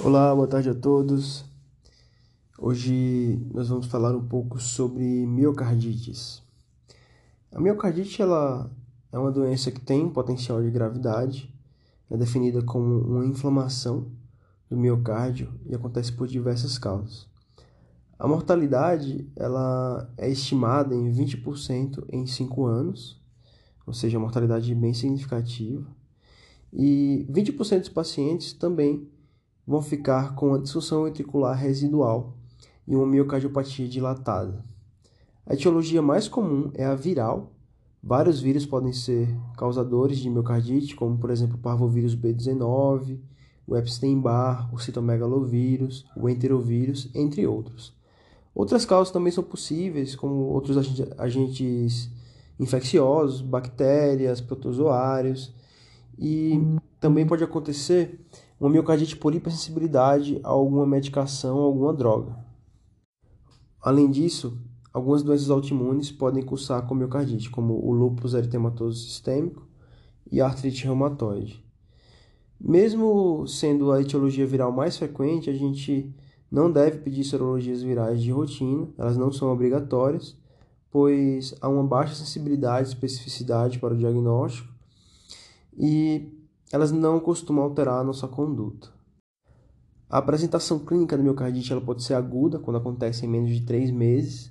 Olá, boa tarde a todos. Hoje nós vamos falar um pouco sobre miocardites. A miocardite ela é uma doença que tem potencial de gravidade, é definida como uma inflamação do miocárdio e acontece por diversas causas. A mortalidade ela é estimada em 20% em 5 anos, ou seja, mortalidade bem significativa. E 20% dos pacientes também vão ficar com a disfunção ventricular residual e uma miocardiopatia dilatada. A etiologia mais comum é a viral. Vários vírus podem ser causadores de miocardite, como por exemplo o parvovírus B19, o Epstein-Barr, o citomegalovírus, o enterovírus, entre outros. Outras causas também são possíveis, como outros agentes infecciosos, bactérias, protozoários, e também pode acontecer uma miocardite por hipersensibilidade a alguma medicação ou alguma droga. Além disso, algumas doenças autoimunes podem cursar com miocardite, como o lúpus eritematoso sistêmico e a artrite reumatoide. Mesmo sendo a etiologia viral mais frequente, a gente não deve pedir serologias virais de rotina, elas não são obrigatórias, pois há uma baixa sensibilidade e especificidade para o diagnóstico e elas não costumam alterar a nossa conduta. A apresentação clínica da miocardite ela pode ser aguda, quando acontece em menos de 3 meses,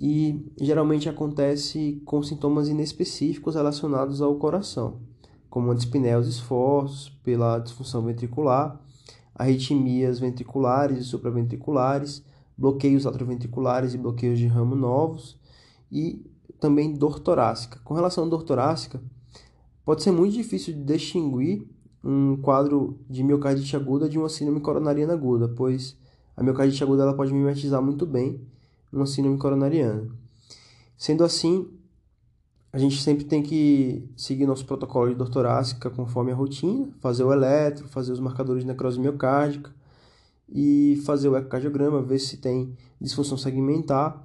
e geralmente acontece com sintomas inespecíficos relacionados ao coração, como a esforços, pela disfunção ventricular, arritmias ventriculares e supraventriculares, bloqueios atrioventriculares e bloqueios de ramo novos, e também dor torácica. Com relação à dor torácica, Pode ser muito difícil de distinguir um quadro de miocardite aguda de uma síndrome coronariana aguda, pois a miocardite aguda ela pode mimetizar muito bem uma síndrome coronariana. Sendo assim, a gente sempre tem que seguir nosso protocolo de dor torácica conforme a rotina, fazer o eletro, fazer os marcadores de necrose miocárdica e fazer o ecocardiograma, ver se tem disfunção segmentar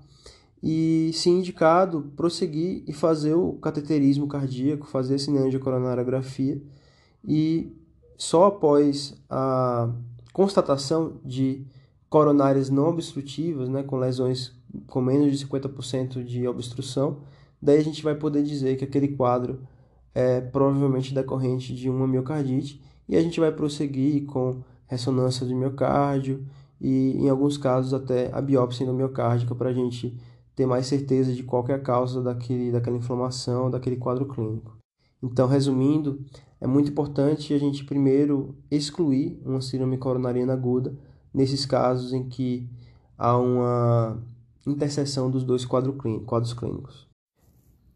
e, se indicado, prosseguir e fazer o cateterismo cardíaco, fazer a angiocoronariografia e só após a constatação de coronárias não obstrutivas, né, com lesões com menos de 50% de obstrução, daí a gente vai poder dizer que aquele quadro é provavelmente decorrente de uma miocardite e a gente vai prosseguir com ressonância do miocárdio e, em alguns casos, até a biópsia endomiocárdica para a gente ter mais certeza de qual é a causa daquele, daquela inflamação, daquele quadro clínico. Então, resumindo, é muito importante a gente primeiro excluir uma síndrome coronariana aguda nesses casos em que há uma interseção dos dois quadros clínicos.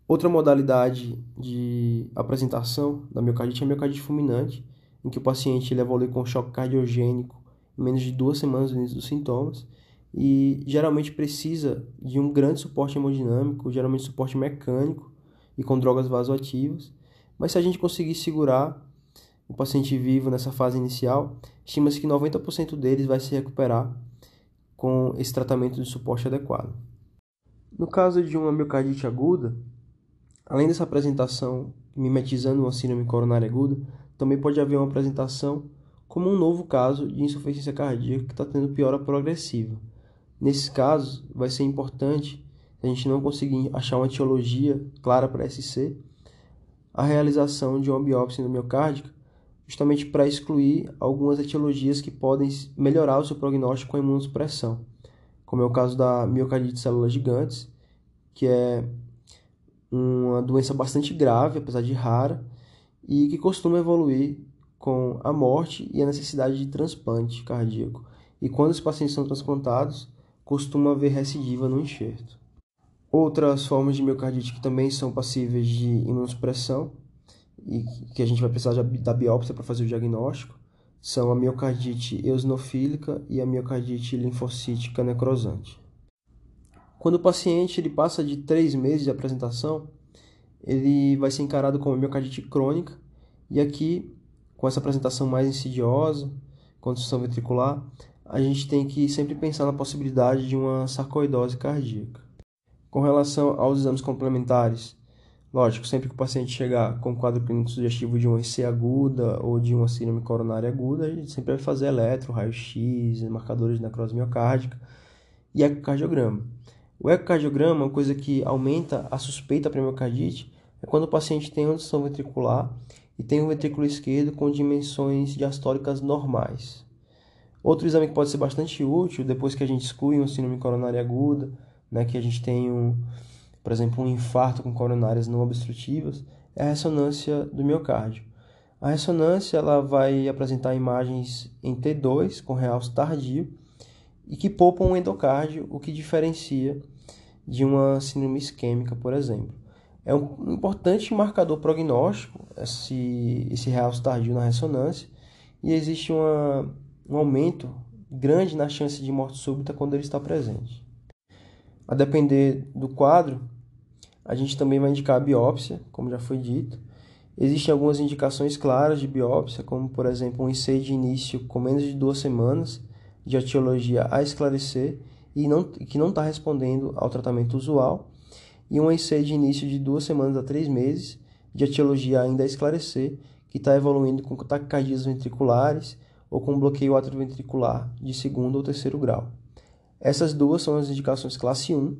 Outra modalidade de apresentação da miocardite é a miocardite fulminante, em que o paciente ele evolui com choque cardiogênico em menos de duas semanas do início dos sintomas e geralmente precisa de um grande suporte hemodinâmico, geralmente suporte mecânico e com drogas vasoativas. Mas se a gente conseguir segurar o paciente vivo nessa fase inicial, estima-se que 90% deles vai se recuperar com esse tratamento de suporte adequado. No caso de uma miocardite aguda, além dessa apresentação mimetizando uma síndrome coronária aguda, também pode haver uma apresentação como um novo caso de insuficiência cardíaca que está tendo piora progressiva. Nesses casos, vai ser importante, se a gente não conseguir achar uma etiologia clara para SC, a realização de uma biópsia endomiocárdica, justamente para excluir algumas etiologias que podem melhorar o seu prognóstico com a imunossupressão, como é o caso da miocardite de células gigantes, que é uma doença bastante grave, apesar de rara, e que costuma evoluir com a morte e a necessidade de transplante cardíaco. E quando os pacientes são transplantados, costuma haver recidiva no enxerto. Outras formas de miocardite que também são passíveis de imunossupressão e que a gente vai precisar da biópsia para fazer o diagnóstico são a miocardite eosinofílica e a miocardite linfocítica necrosante. Quando o paciente ele passa de três meses de apresentação, ele vai ser encarado como miocardite crônica e aqui, com essa apresentação mais insidiosa, construção ventricular, a gente tem que sempre pensar na possibilidade de uma sarcoidose cardíaca. Com relação aos exames complementares, lógico, sempre que o paciente chegar com quadro clínico sugestivo de uma EC aguda ou de uma síndrome coronária aguda, a gente sempre vai fazer eletro, raio-x, marcadores de necrose miocárdica e ecocardiograma. O ecocardiograma, uma coisa que aumenta a suspeita para miocardite, é quando o paciente tem uma ventricular e tem um ventrículo esquerdo com dimensões diastólicas normais. Outro exame que pode ser bastante útil, depois que a gente exclui uma síndrome coronária aguda, né, que a gente tem, um, por exemplo, um infarto com coronárias não obstrutivas, é a ressonância do miocárdio. A ressonância ela vai apresentar imagens em T2 com realce tardio e que poupam o endocárdio, o que diferencia de uma síndrome isquêmica, por exemplo. É um importante marcador prognóstico esse, esse realce tardio na ressonância e existe uma, um aumento grande na chance de morte súbita quando ele está presente. A depender do quadro, a gente também vai indicar a biópsia, como já foi dito. Existem algumas indicações claras de biópsia, como por exemplo um IC de início com menos de duas semanas de etiologia a esclarecer e não, que não está respondendo ao tratamento usual e um IC de início de duas semanas a três meses, de etiologia ainda a esclarecer, que está evoluindo com taquicardias ventriculares ou com bloqueio atrioventricular de segundo ou terceiro grau. Essas duas são as indicações classe 1,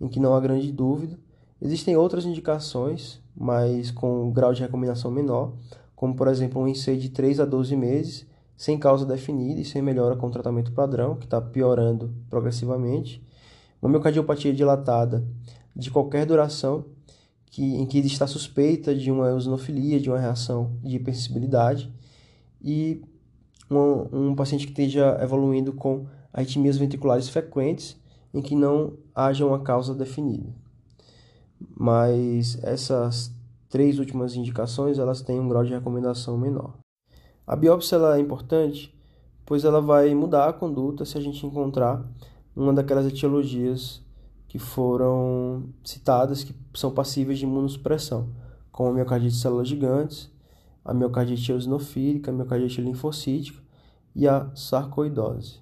em que não há grande dúvida. Existem outras indicações, mas com grau de recomendação menor, como por exemplo um IC de 3 a 12 meses, sem causa definida e sem melhora com o tratamento padrão, que está piorando progressivamente. Uma miocardiopatia dilatada de qualquer duração que, em que está suspeita de uma eosinofilia, de uma reação de hipersensibilidade e um, um paciente que esteja evoluindo com arritmias ventriculares frequentes em que não haja uma causa definida. Mas essas três últimas indicações elas têm um grau de recomendação menor. A biópsia ela é importante, pois ela vai mudar a conduta se a gente encontrar uma daquelas etiologias que foram citadas que são passíveis de imunossupressão, como a miocardite de células gigantes, a miocardite eosinofílica, a miocardite linfocítica e a sarcoidose.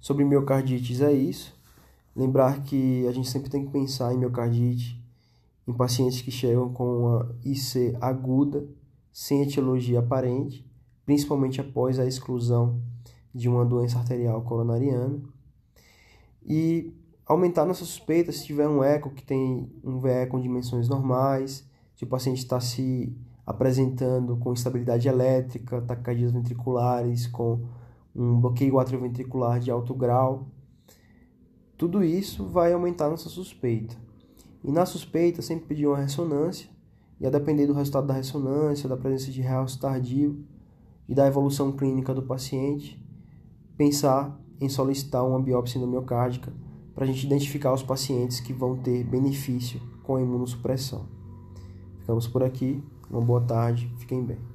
Sobre miocardites é isso. Lembrar que a gente sempre tem que pensar em miocardite em pacientes que chegam com uma IC aguda, sem etiologia aparente, principalmente após a exclusão de uma doença arterial coronariana. E aumentar nossa suspeita se tiver um eco que tem um VE com dimensões normais, se o paciente está se apresentando com instabilidade elétrica, taquicardias ventriculares, com um bloqueio atrioventricular de alto grau. Tudo isso vai aumentar nossa suspeita. E na suspeita, sempre pedir uma ressonância, e a depender do resultado da ressonância, da presença de realce tardio, e da evolução clínica do paciente, pensar em solicitar uma biópsia endomiocárdica para a gente identificar os pacientes que vão ter benefício com a imunossupressão. Ficamos por aqui, uma boa tarde, fiquem bem.